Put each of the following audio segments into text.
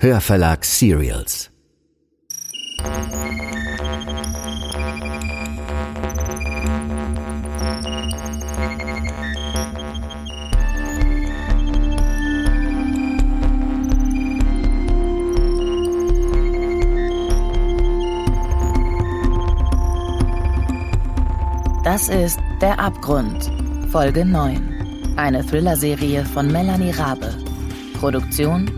Hörverlag Serials. Das ist Der Abgrund, Folge 9. Eine Thriller-Serie von Melanie Rabe. Produktion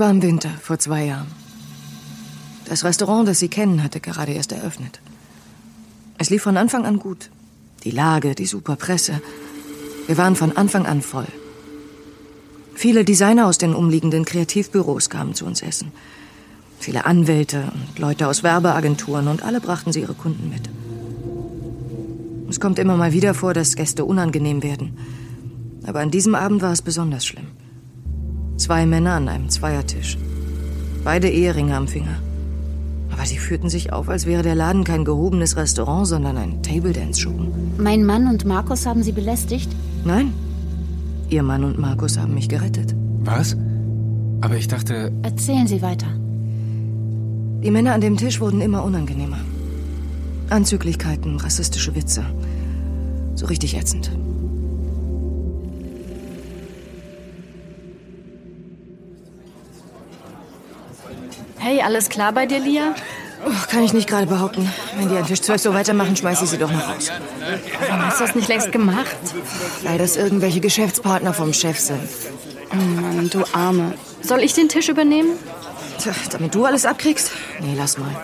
Es war im Winter, vor zwei Jahren. Das Restaurant, das Sie kennen, hatte gerade erst eröffnet. Es lief von Anfang an gut. Die Lage, die super Presse. Wir waren von Anfang an voll. Viele Designer aus den umliegenden Kreativbüros kamen zu uns essen. Viele Anwälte und Leute aus Werbeagenturen und alle brachten sie ihre Kunden mit. Es kommt immer mal wieder vor, dass Gäste unangenehm werden. Aber an diesem Abend war es besonders schlimm. Zwei Männer an einem Zweiertisch. Beide Eheringe am Finger. Aber sie führten sich auf, als wäre der Laden kein gehobenes Restaurant, sondern ein Table-Dance-Schuppen. Mein Mann und Markus haben Sie belästigt? Nein. Ihr Mann und Markus haben mich gerettet. Was? Aber ich dachte, Erzählen Sie weiter. Die Männer an dem Tisch wurden immer unangenehmer. Anzüglichkeiten, rassistische Witze. So richtig ätzend. Hey, alles klar bei dir, Lia? Oh, kann ich nicht gerade behaupten. Wenn die an Tisch 12 so weitermachen, schmeiße ich sie doch noch raus. Warum hast du das nicht längst gemacht? Weil das irgendwelche Geschäftspartner vom Chef sind. Oh Mann, du Arme. Soll ich den Tisch übernehmen? Tja, damit du alles abkriegst? Nee, lass mal.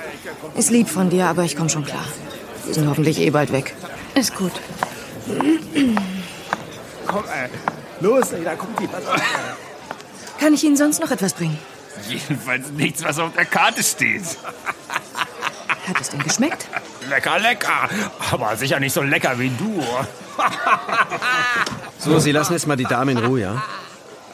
Ist lieb von dir, aber ich komm schon klar. Die sind hoffentlich eh bald weg. Ist gut. Komm, ey. Los, ey, da kommt die. Kann ich Ihnen sonst noch etwas bringen? Jedenfalls nichts, was auf der Karte steht. Hat es denn geschmeckt? Lecker, lecker. Aber sicher nicht so lecker wie du. So, Sie lassen jetzt mal die Dame in Ruhe, ja?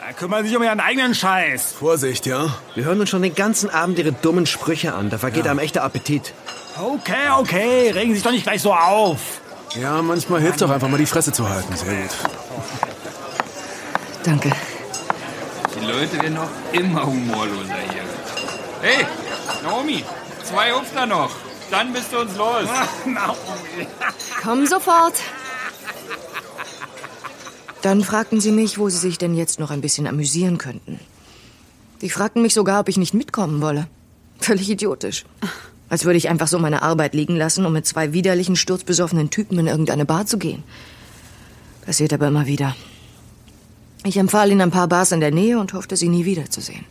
Da kümmern sich um ihren eigenen Scheiß. Vorsicht, ja? Wir hören uns schon den ganzen Abend Ihre dummen Sprüche an. Da vergeht einem echter Appetit. Okay, okay. Regen Sie sich doch nicht gleich so auf. ja, manchmal hilft doch einfach mal die Fresse zu halten. Sehr gut. Danke. Die Leute werden noch immer humorloser hier. Hey, Naomi, zwei Hupfner noch. Dann bist du uns los. Komm sofort. Dann fragten sie mich, wo sie sich denn jetzt noch ein bisschen amüsieren könnten. Die fragten mich sogar, ob ich nicht mitkommen wolle. Völlig idiotisch. Als würde ich einfach so meine Arbeit liegen lassen, um mit zwei widerlichen, sturzbesoffenen Typen in irgendeine Bar zu gehen. Passiert aber immer wieder. Ich empfahl ihnen ein paar Bars in der Nähe und hoffte, sie nie wiederzusehen.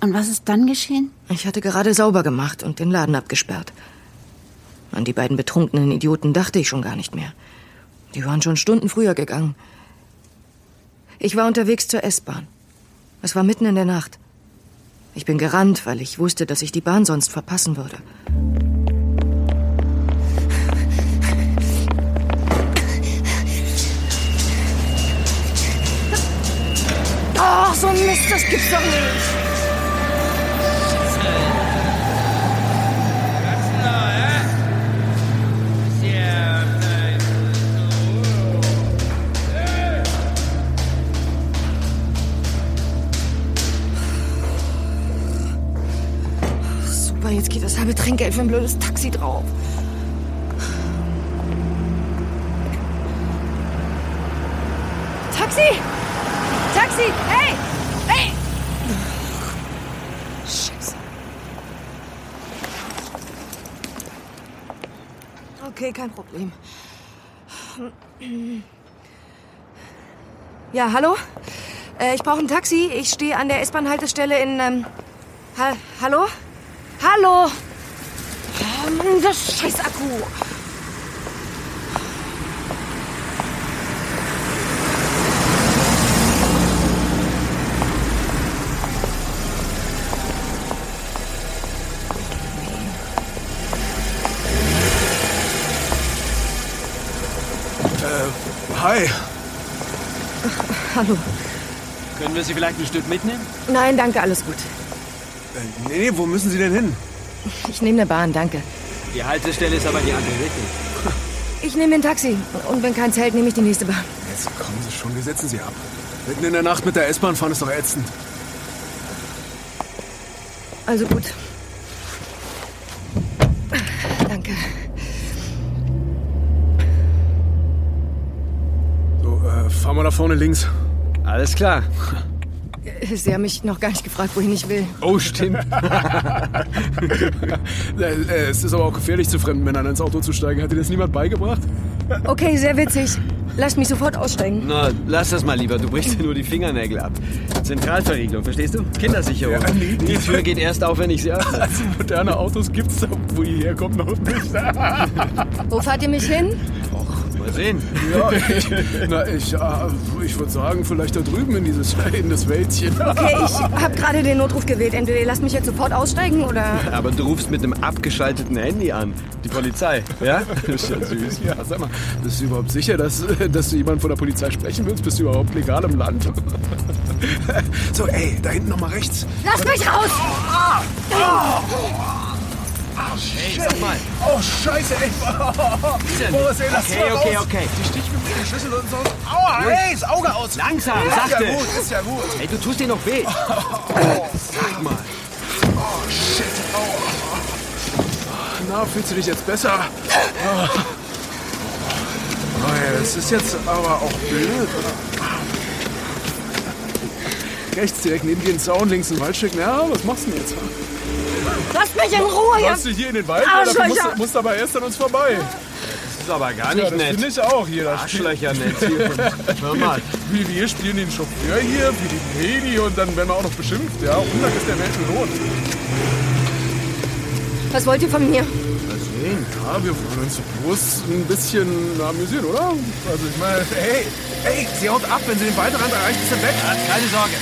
Und was ist dann geschehen? Ich hatte gerade sauber gemacht und den Laden abgesperrt. An die beiden betrunkenen Idioten dachte ich schon gar nicht mehr. Die waren schon Stunden früher gegangen. Ich war unterwegs zur S-Bahn. Es war mitten in der Nacht. Ich bin gerannt, weil ich wusste, dass ich die Bahn sonst verpassen würde. Oh, so ein Mist, das gibt's doch nicht. Super, jetzt geht das halbe Trinkgeld für ein blödes Taxi drauf. Taxi! Taxi! Hey! Hey! Scheiße. Okay, kein Problem. Ja, hallo? Äh, ich brauche ein Taxi. Ich stehe an der S-Bahn-Haltestelle in. Ähm, ha hallo? Hallo? Ähm, das scheiß Akku. Hallo. Können wir Sie vielleicht ein Stück mitnehmen? Nein, danke, alles gut. Äh, nee, nee, wo müssen Sie denn hin? Ich nehme eine Bahn, danke. Die Haltestelle ist aber die andere Richtung. Ich nehme ein Taxi. Und wenn keins hält, nehme ich die nächste Bahn. Jetzt kommen Sie schon, wir setzen Sie ab. Mitten in der Nacht mit der S-Bahn fahren ist doch ätzend. Also gut. Danke. So, äh, fahr mal da vorne links. Alles klar. Sie haben mich noch gar nicht gefragt, wohin ich will. Oh, stimmt. Äh, es ist aber auch gefährlich, zu fremden Männern ins Auto zu steigen. Hat dir das niemand beigebracht? Okay, sehr witzig. Lasst mich sofort aussteigen. Na, lass das mal lieber. Du brichst dir nur die Fingernägel ab. Zentralverriegelung, verstehst du? Kindersicherung. Ja, nee, nee. Die Tür geht erst auf, wenn ich sie öffne. Also moderne Autos gibt's da, wo ihr herkommt, noch nicht. Wo fahrt ihr mich hin? Mal sehen. Ja, ich, na, ich, äh, ich würde sagen, vielleicht da drüben in dieses in das Wäldchen. Okay, ich habe gerade den Notruf gewählt. Entweder ihr lasst mich jetzt sofort aussteigen oder... Aber du rufst mit einem abgeschalteten Handy an. Die Polizei, ja? Das ist ja süß. Ja, sag mal, bist du überhaupt sicher, dass, dass du jemanden von der Polizei sprechen willst? Bist du überhaupt legal im Land? So, ey, da hinten nochmal rechts. Lass mich raus! Hey, sag mal. Oh, scheiße, ey. Boris, ey, lass Okay, okay, raus. okay. Die mit dem Schlüssel und so. Aua, hey, das Auge aus. Langsam, Ist ja sachte. gut, ist ja gut. Hey, du tust dir noch weh. Sag mal. Oh, shit. Aua. Na, fühlst du dich jetzt besser? Oh, ja, das ist jetzt aber auch blöd. Rechts direkt neben dir ein Zaun, links ein Waldstück. Ja, was machst du denn jetzt? Lasst mich in Ruhe, Machst du hier in den Wald? Oder Arschlöcher! musst, musst aber erst an uns vorbei. Das ist aber gar Ja, nicht das nett. finde ich auch hier. Das Arschlöcher nett hier. Hör mal. Wie wir spielen den Chauffeur hier, wie die Lady und dann werden wir auch noch beschimpft. Ja, Undank ist der Welt belohnt. Was wollt ihr von mir? Ja, wir wollen uns bloß ein bisschen amüsieren, oder? Also ich meine, hey, hey, sie haut ab, wenn sie den Waldrand erreicht, ist er weg. Keine Sorge.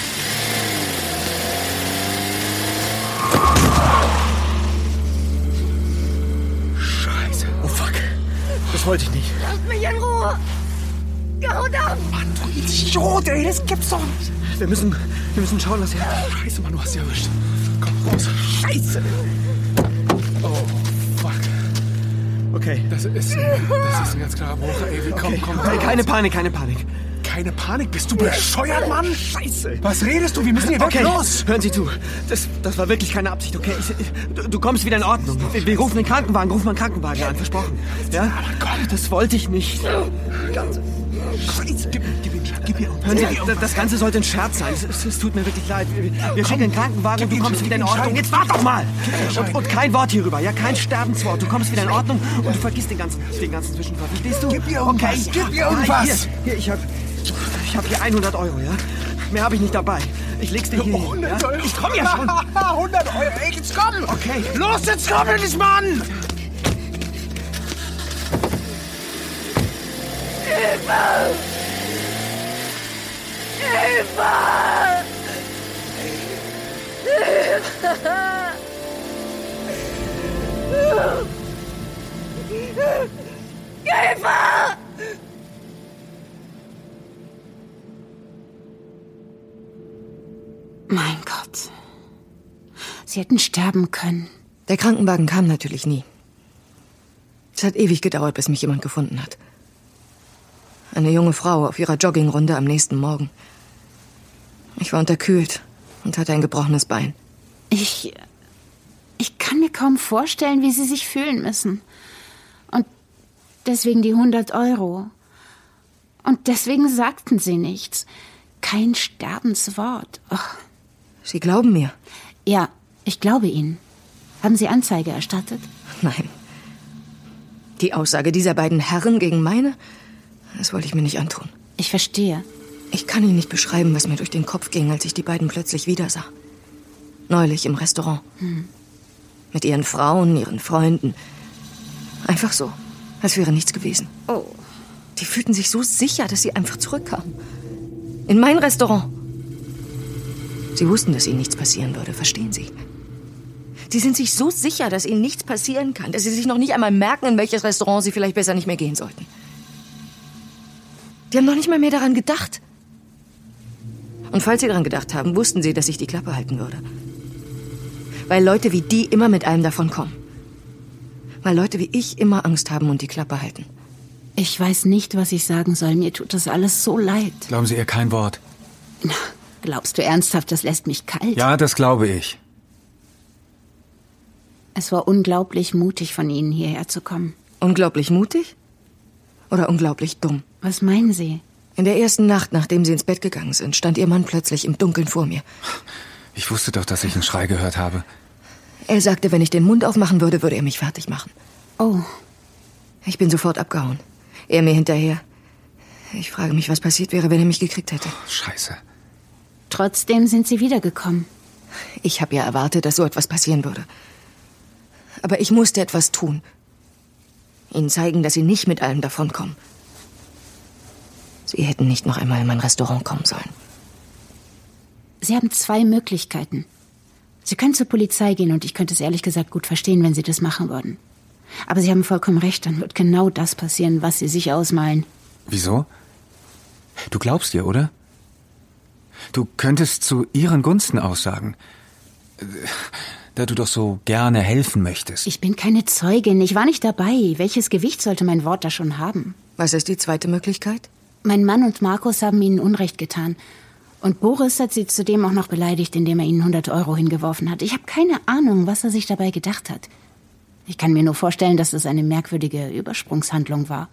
Das wollte ich nicht. Lasst mich in Ruhe! Haut ab! Mann, du Idiot, ey, das gibt's doch nicht. Wir müssen, wir müssen schauen, was hier... Scheiße, Mann, du hast sie erwischt. Komm raus. Scheiße. Oh, fuck. Okay. Das ist, das ist ein ganz klarer Bruch. Ey, komm, komm, Hey, komm. keine Panik, keine Panik. Keine Panik, bist du bescheuert, Mann? Scheiße. Was redest du? Wir müssen hier weg. Okay, Los. hören Sie zu. Das, das war wirklich keine Absicht, okay? Ich, du, du kommst wieder in Ordnung. Wir, wir rufen den Krankenwagen, rufen mal einen Krankenwagen an, versprochen. Ja? Aber Gott, das wollte ich nicht. Ganz, Scheiße. Gib, gib gib ihr hören Sie, das, das Ganze sollte ein Scherz sein. Es, es, es tut mir wirklich leid. Wir, wir schicken einen Krankenwagen und du kommst wieder in Ordnung. Jetzt wart doch mal! Und, und kein Wort hierüber, ja? Kein Sterbenswort. Du kommst wieder in Ordnung und du vergisst den ganzen, den ganzen Zwischenfall. Verstehst du? Gib ihr irgendwas, Okay, gib ihr irgendwas. Hier, hier ich hab, ich hab hier 100 Euro, ja? Mehr habe ich nicht dabei. Ich leg's dir hier hin. 100 ja? Euro. Ich komm ja schon. 100 Euro. Ey, jetzt komm. Okay. Los, jetzt komm endlich, Mann. Mein Gott. Sie hätten sterben können. Der Krankenwagen kam natürlich nie. Es hat ewig gedauert, bis mich jemand gefunden hat. Eine junge Frau auf ihrer Joggingrunde am nächsten Morgen. Ich war unterkühlt und hatte ein gebrochenes Bein. Ich. Ich kann mir kaum vorstellen, wie Sie sich fühlen müssen. Und deswegen die 100 Euro. Und deswegen sagten Sie nichts. Kein Sterbenswort. Ach, Sie glauben mir? ja, ich glaube Ihnen. Haben Sie Anzeige erstattet? Nein. Die Aussage dieser beiden Herren gegen meine, das wollte ich mir nicht antun. Ich verstehe. Ich kann Ihnen nicht beschreiben, was mir durch den Kopf ging, als ich die beiden plötzlich wiedersah. Neulich im Restaurant. Mit ihren Frauen, ihren Freunden. Einfach so, als wäre nichts gewesen. Oh. Die fühlten sich so sicher, dass sie einfach zurückkamen. In mein Restaurant. Sie wussten, dass ihnen nichts passieren würde, verstehen Sie? Sie sind sich so sicher, dass ihnen nichts passieren kann, dass sie sich noch nicht einmal merken, in welches Restaurant sie vielleicht besser nicht mehr gehen sollten. Die haben noch nicht mal mehr daran gedacht. Und falls sie daran gedacht haben, wussten sie, dass ich die Klappe halten würde. Weil Leute wie die immer mit allem davon kommen. Weil Leute wie ich immer Angst haben und die Klappe halten. Ich weiß nicht, was ich sagen soll. Mir tut das alles so leid. Glauben Sie ihr kein Wort? Glaubst du ernsthaft, das lässt mich kalt? Ja, das glaube ich. Es war unglaublich mutig von Ihnen, hierher zu kommen. Unglaublich mutig? Oder unglaublich dumm? Was meinen Sie? In der ersten Nacht, nachdem Sie ins Bett gegangen sind, stand Ihr Mann plötzlich im Dunkeln vor mir. Ich wusste doch, dass ich einen Schrei gehört habe. Er sagte, wenn ich den Mund aufmachen würde, würde er mich fertig machen. Oh, Ich bin sofort abgehauen. Er mir hinterher. Ich frage mich, was passiert wäre, wenn er mich gekriegt hätte. Scheiße. Trotzdem sind Sie wiedergekommen. Ich habe ja erwartet, dass so etwas passieren würde. Aber ich musste etwas tun. Ihnen zeigen, dass Sie nicht mit allem davonkommen. Sie hätten nicht noch einmal in mein Restaurant kommen sollen. Sie haben zwei Möglichkeiten. Sie können zur Polizei gehen und ich könnte es ehrlich gesagt gut verstehen, wenn Sie das machen würden. Aber Sie haben vollkommen recht, dann wird genau das passieren, was Sie sich ausmalen. Wieso? Du glaubst ihr, oder? Du könntest zu ihren Gunsten aussagen. Da du doch so gerne helfen möchtest. Ich bin keine Zeugin, ich war nicht dabei. Welches Gewicht sollte mein Wort da schon haben? Was ist die zweite Möglichkeit? Mein Mann und Markus haben ihnen Unrecht getan. Und Boris hat sie zudem auch noch beleidigt, indem er ihnen 100 Euro hingeworfen hat. Ich habe keine Ahnung, was er sich dabei gedacht hat. Ich kann mir nur vorstellen, dass es eine merkwürdige Übersprungshandlung war.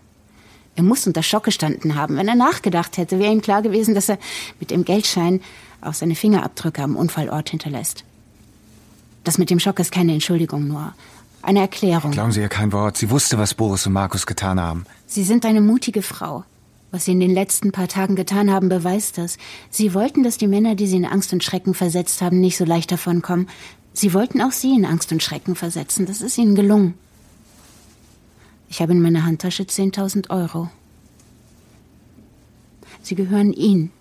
Er muss unter Schock gestanden haben. Wenn er nachgedacht hätte, wäre ihm klar gewesen, dass er mit dem Geldschein auch seine Fingerabdrücke am Unfallort hinterlässt. Das mit dem Schock ist keine Entschuldigung, nur eine Erklärung. Glauben Sie ihr kein Wort. Sie wusste, was Boris und Markus getan haben. Sie sind eine mutige Frau. Was Sie in den letzten paar Tagen getan haben, beweist das. Sie wollten, dass die Männer, die Sie in Angst und Schrecken versetzt haben, nicht so leicht davonkommen. Sie wollten auch Sie in Angst und Schrecken versetzen. Das ist Ihnen gelungen. Ich habe in meiner Handtasche 10.000 Euro. Sie gehören Ihnen.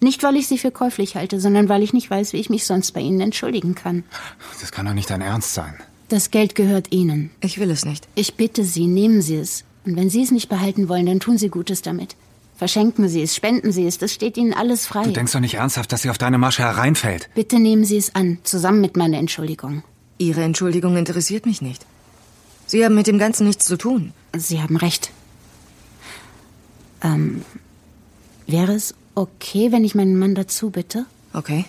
Nicht, weil ich sie für käuflich halte, sondern weil ich nicht weiß, wie ich mich sonst bei Ihnen entschuldigen kann. Das kann doch nicht dein Ernst sein. Das Geld gehört Ihnen. Ich will es nicht. Ich bitte Sie, nehmen Sie es. Und wenn Sie es nicht behalten wollen, dann tun Sie Gutes damit. Verschenken Sie es, spenden Sie es, das steht Ihnen alles frei. Du denkst doch nicht ernsthaft, dass sie auf deine Masche hereinfällt. Bitte nehmen Sie es an, zusammen mit meiner Entschuldigung. Ihre Entschuldigung interessiert mich nicht. Sie haben mit dem Ganzen nichts zu tun. Sie haben recht. Ähm, wäre es okay, wenn ich meinen Mann dazu bitte? Okay.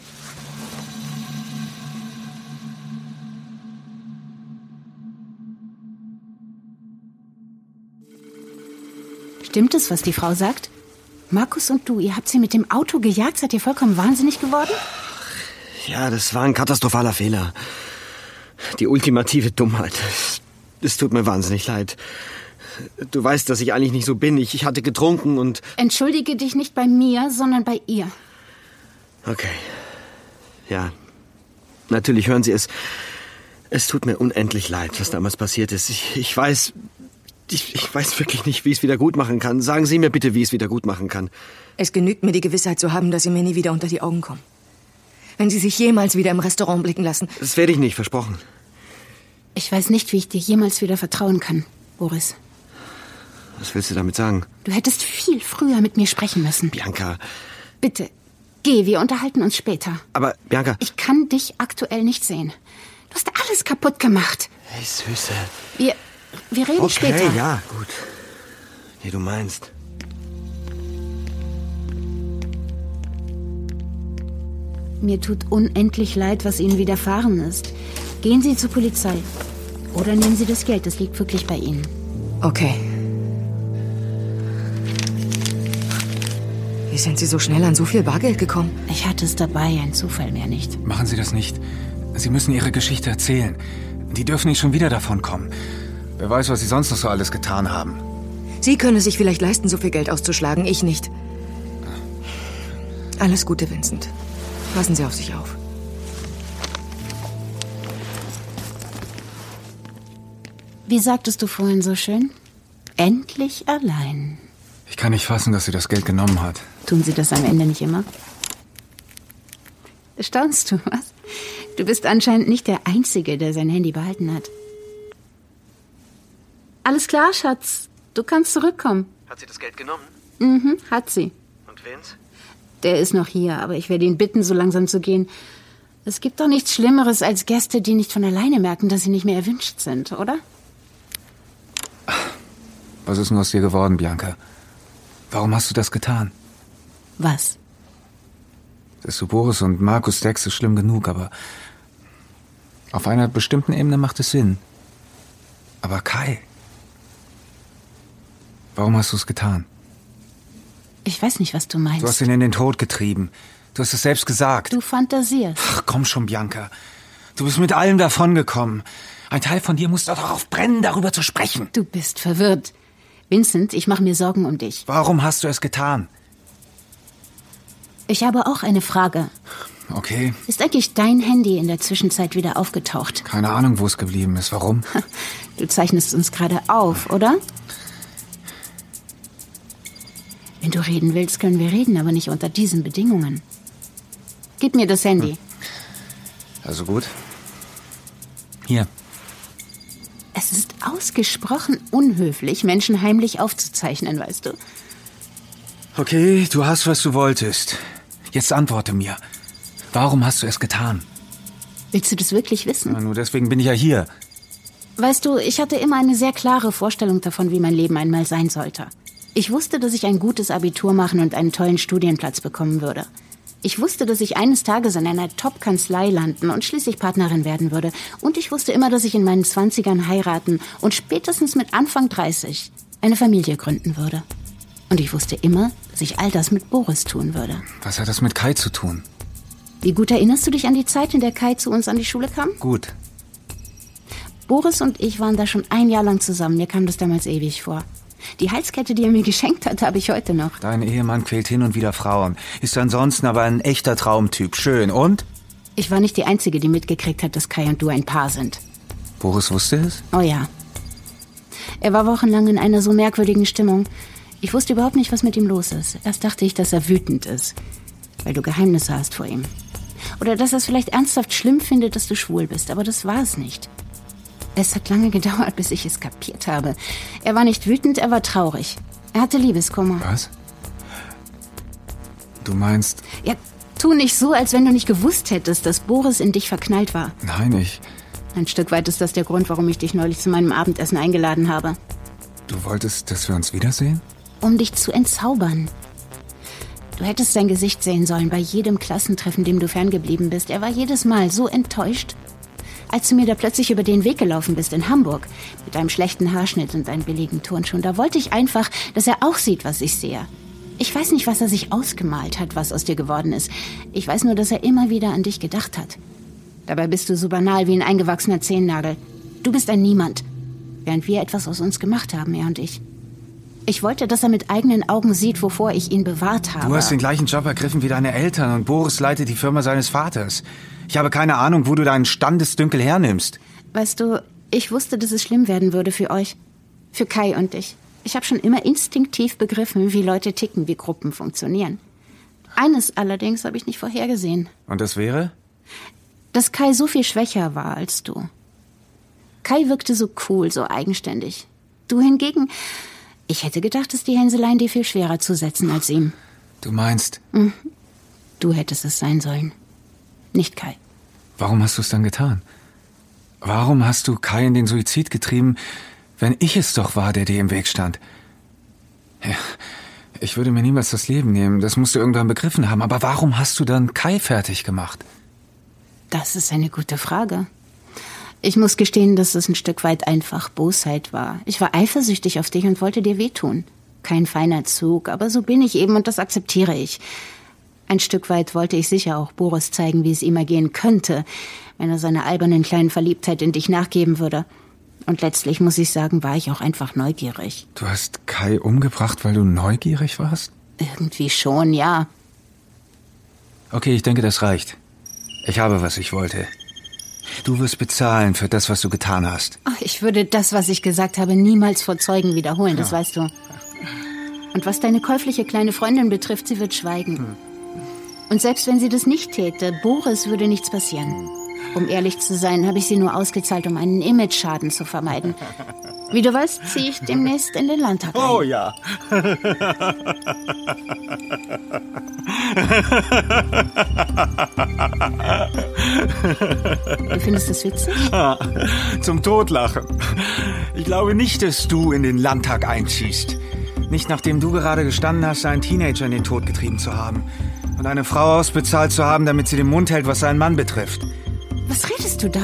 Stimmt es, was die Frau sagt? Markus und du, ihr habt sie mit dem Auto gejagt? Seid ihr vollkommen wahnsinnig geworden? Ja, das war ein katastrophaler Fehler. Die ultimative Dummheit. Es tut mir wahnsinnig leid. Du weißt, dass ich eigentlich nicht so bin. Ich, ich hatte getrunken und... Entschuldige dich nicht bei mir, sondern bei ihr. Okay. Ja. Natürlich hören Sie es. Es tut mir unendlich leid, was damals passiert ist. Ich, ich weiß... Ich, ich weiß wirklich nicht, wie ich es wieder gut machen kann. Sagen Sie mir bitte, wie ich es wieder gut machen kann. Es genügt mir die Gewissheit zu haben, dass Sie mir nie wieder unter die Augen kommen. Wenn Sie sich jemals wieder im Restaurant blicken lassen. Das werde ich nicht, versprochen. Ich weiß nicht, wie ich dir jemals wieder vertrauen kann, Boris. Was willst du damit sagen? Du hättest viel früher mit mir sprechen müssen. Bianca. Bitte, geh, wir unterhalten uns später. Aber, Bianca. Ich kann dich aktuell nicht sehen. Du hast alles kaputt gemacht. Hey, Süße. Wir, wir reden Okay, später. ja, gut. Wie du meinst. Mir tut unendlich leid, was Ihnen widerfahren ist. Gehen Sie zur Polizei. Oder nehmen Sie das Geld, das liegt wirklich bei Ihnen. Okay. Wie sind Sie so schnell an so viel Bargeld gekommen? Ich hatte es dabei, ein Zufall mehr nicht. Machen Sie das nicht. Sie müssen Ihre Geschichte erzählen. Die dürfen nicht schon wieder davon kommen. Wer weiß, was Sie sonst noch so alles getan haben. Sie können es sich vielleicht leisten, so viel Geld auszuschlagen, ich nicht. Alles Gute, Vincent. Passen Sie auf sich auf. Wie sagtest du vorhin so schön? Endlich allein. Ich kann nicht fassen, dass sie das Geld genommen hat. Tun sie das am Ende nicht immer? Staunst du, was? Du bist anscheinend nicht der Einzige, der sein Handy behalten hat. Alles klar, Schatz. Du kannst zurückkommen. Hat sie das Geld genommen? Mhm, hat sie. Und Vince? Der ist noch hier, aber ich werde ihn bitten, so langsam zu gehen. Es gibt doch nichts Schlimmeres als Gäste, die nicht von alleine merken, dass sie nicht mehr erwünscht sind, oder? Was ist denn aus dir geworden, Bianca? Warum hast du das getan? Was? Dass du Boris und Markus deckst, ist schlimm genug, aber auf einer bestimmten Ebene macht es Sinn. Aber Kai. Warum hast du es getan? Ich weiß nicht, was du meinst. Du hast ihn in den Tod getrieben. Du hast es selbst gesagt. Du fantasierst. Ach, komm schon, Bianca. Du bist mit allem davongekommen. Ein Teil von dir muss doch darauf brennen, darüber zu sprechen. Du bist verwirrt. Vincent, ich mache mir Sorgen um dich. Warum hast du es getan? Ich habe auch eine Frage. Okay, Ist eigentlich dein Handy in der Zwischenzeit wieder aufgetaucht? keine Ahnung, wo es geblieben ist. Warum? Du zeichnest uns gerade auf, oder? Wenn du reden willst, können wir reden, aber nicht unter diesen Bedingungen. Gib mir das Handy. Also gut. Hier. Es ist ausgesprochen unhöflich, Menschen heimlich aufzuzeichnen, weißt du. Okay, du hast, was du wolltest. Jetzt antworte mir. Warum hast du es getan? Willst du das wirklich wissen? Na, nur deswegen bin ich ja hier. Weißt du, ich hatte immer eine sehr klare Vorstellung davon, wie mein Leben einmal sein sollte. Ich wusste, dass ich ein gutes Abitur machen und einen tollen Studienplatz bekommen würde. Ich wusste, dass ich eines Tages in einer Top-Kanzlei landen und schließlich Partnerin werden würde. Und ich wusste immer, dass ich in meinen Zwanzigern heiraten und spätestens mit Anfang 30 eine Familie gründen würde. Und ich wusste immer, dass ich all das mit Boris tun würde. Was hat das mit Kai zu tun? Wie gut erinnerst du dich an die Zeit, in der Kai zu uns an die Schule kam? Gut. Boris und ich waren da schon ein Jahr lang zusammen. Mir kam das damals ewig vor. Die Halskette, die er mir geschenkt hat, habe ich heute noch. Dein Ehemann quält hin und wieder Frauen. Ist ansonsten aber ein echter Traumtyp. Schön. Und? Ich war nicht die Einzige, die mitgekriegt hat, dass Kai und du ein Paar sind. Boris wusste es? Oh ja. Er war wochenlang in einer so merkwürdigen Stimmung. Ich wusste überhaupt nicht, was mit ihm los ist. Erst dachte ich, dass er wütend ist, weil du Geheimnisse hast vor ihm. Oder dass er es vielleicht ernsthaft schlimm findet, dass du schwul bist, aber das war es nicht. Es hat lange gedauert, bis ich es kapiert habe. Er war nicht wütend, er war traurig. Er hatte Liebeskummer. Was? Du meinst, Ja, tu nicht so, als wenn du nicht gewusst hättest, dass Boris in dich verknallt war. nein, ich. Ein Stück weit ist das der Grund, warum ich dich neulich zu meinem Abendessen eingeladen habe. Du wolltest, dass wir uns wiedersehen? Um dich zu entzaubern. Du hättest sein Gesicht sehen sollen bei jedem Klassentreffen, dem du ferngeblieben bist. Er war jedes Mal so enttäuscht. Als du mir da plötzlich über den Weg gelaufen bist in Hamburg, mit deinem schlechten Haarschnitt und deinen billigen Turnschuhen, da wollte ich einfach, dass er auch sieht, was ich sehe. Ich weiß nicht, was er sich ausgemalt hat, was aus dir geworden ist. Ich weiß nur, dass er immer wieder an dich gedacht hat. Dabei bist du so banal wie ein eingewachsener Zehennagel. Du bist ein Niemand, während wir etwas aus uns gemacht haben, er und ich. Ich wollte, dass er mit eigenen Augen sieht, wovor ich ihn bewahrt habe. Du hast den gleichen Job ergriffen wie deine Eltern und Boris leitet die Firma seines Vaters. Ich habe keine Ahnung, wo du deinen Standesdünkel hernimmst. Weißt du, ich wusste, dass es schlimm werden würde für euch. Für Kai und dich. Ich habe schon immer instinktiv begriffen, wie Leute ticken, wie Gruppen funktionieren. Eines allerdings habe ich nicht vorhergesehen. Und das wäre? Dass Kai so viel schwächer war als du. Kai wirkte so cool, so eigenständig. Du hingegen, ich hätte gedacht, dass die Hänseleien dir viel schwerer zu setzen als ihm. Du meinst, Du hättest es sein sollen. Nicht Kai. warum hast du es dann getan? Warum hast du Kai in den Suizid getrieben, wenn ich es doch war, der dir im Weg stand? Ja, ich würde mir niemals das Leben nehmen, das musst du irgendwann begriffen haben, aber warum hast du dann Kai fertig gemacht? Das ist eine gute Frage. Ich muss gestehen, dass es ein Stück weit einfach Bosheit war. Ich war eifersüchtig auf dich und wollte dir wehtun. Kein feiner Zug, aber so bin ich eben und das akzeptiere ich. Ein Stück weit wollte ich sicher auch Boris zeigen, wie es ihm ergehen könnte, wenn er seiner albernen kleinen Verliebtheit in dich nachgeben würde. Und letztlich muss ich sagen, war ich auch einfach neugierig. Du hast Kai umgebracht, weil du neugierig warst? Irgendwie schon, ja. Okay, ich denke, das reicht. Ich habe, was ich wollte. Du wirst bezahlen für das, was du getan hast. Ach, ich würde das, was ich gesagt habe, niemals vor Zeugen wiederholen, das weißt du. Und was deine käufliche kleine Freundin betrifft, sie wird schweigen. Und selbst wenn sie das nicht täte, Boris würde nichts passieren. Um ehrlich zu sein, habe ich sie nur ausgezahlt, um einen Image-Schaden zu vermeiden. Wie du weißt, ziehe ich demnächst in den Landtag ein. Oh ja. Du findest das witzig? Zum Totlachen. Ich glaube nicht, dass du in den Landtag einziehst. Nicht nachdem du gerade gestanden hast, einen Teenager in den Tod getrieben zu haben. Und eine Frau ausbezahlt zu haben, damit sie den Mund hält, was seinen Mann betrifft. Was redest du da?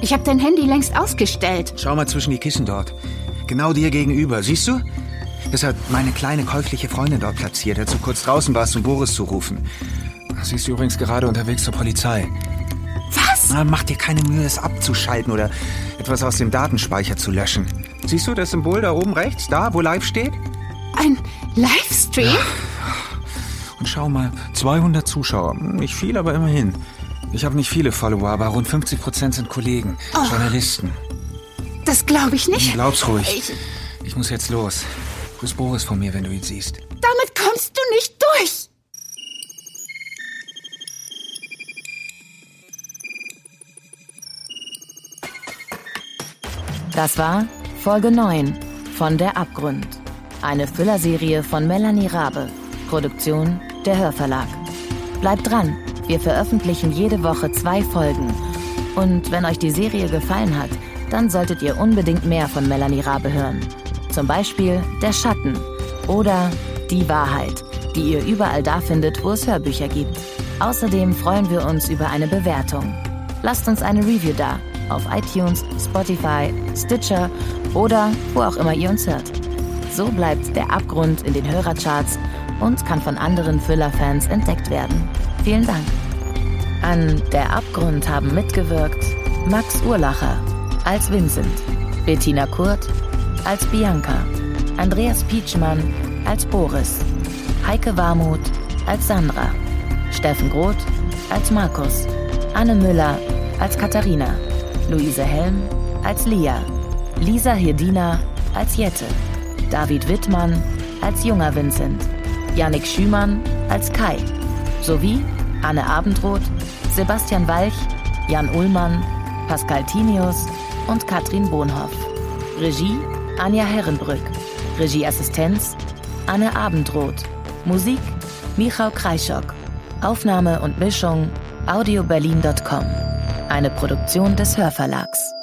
Ich habe dein Handy längst ausgestellt. Schau mal zwischen die Kissen dort. Genau dir gegenüber, siehst du? Das hat meine kleine käufliche Freundin dort platziert, als du kurz draußen warst, um Boris zu rufen. Sie ist übrigens gerade unterwegs zur Polizei. Was? Na, mach dir keine Mühe, es abzuschalten oder etwas aus dem Datenspeicher zu löschen. Siehst du das Symbol da oben rechts, da, wo live steht? Ein Livestream? Und schau mal, 200 Zuschauer. Nicht viel, aber immerhin. Ich habe nicht viele Follower, aber rund 50 Prozent sind Kollegen, Journalisten. Das glaube ich nicht. Glaub's ruhig. Ich, Ich muss jetzt los. Grüß Boris von mir, wenn du ihn siehst. damit kommst du nicht durch. Das war Folge 9 von Der Abgrund. Eine Füllerserie von Melanie Rabe. Produktion der Hörverlag. Bleibt dran, wir veröffentlichen jede Woche zwei Folgen. Und wenn euch die Serie gefallen hat, dann solltet ihr unbedingt mehr von Melanie Rabe hören. Zum Beispiel Der Schatten oder Die Wahrheit, die ihr überall da findet, wo es Hörbücher gibt. Außerdem freuen wir uns über eine Bewertung. Lasst uns eine Review da auf iTunes, Spotify, Stitcher oder wo auch immer ihr uns hört. So bleibt der Abgrund in den Hörercharts und kann von anderen Füller-Fans entdeckt werden. Vielen Dank. An Der Abgrund haben mitgewirkt Max Urlacher als Vincent, Bettina Kurt als Bianca, Andreas Pietschmann als Boris, Heike Warmuth als Sandra, Steffen Groth als Markus, Anne Müller als Katharina, Luise Helm als Lia, Lisa Hirdina als Jette, David Wittmann als junger Vincent, Yannick Schümann als Kai, sowie Anne Abendroth, Sebastian Walch, Jan Ullmann, Pascal Tinius und Katrin Bohnhoff. Regie Anja Herrenbrück. Regieassistenz Anne Abendroth. Musik Michał Kreischock. Aufnahme und Mischung audioberlin.com. Eine Produktion des Hörverlags.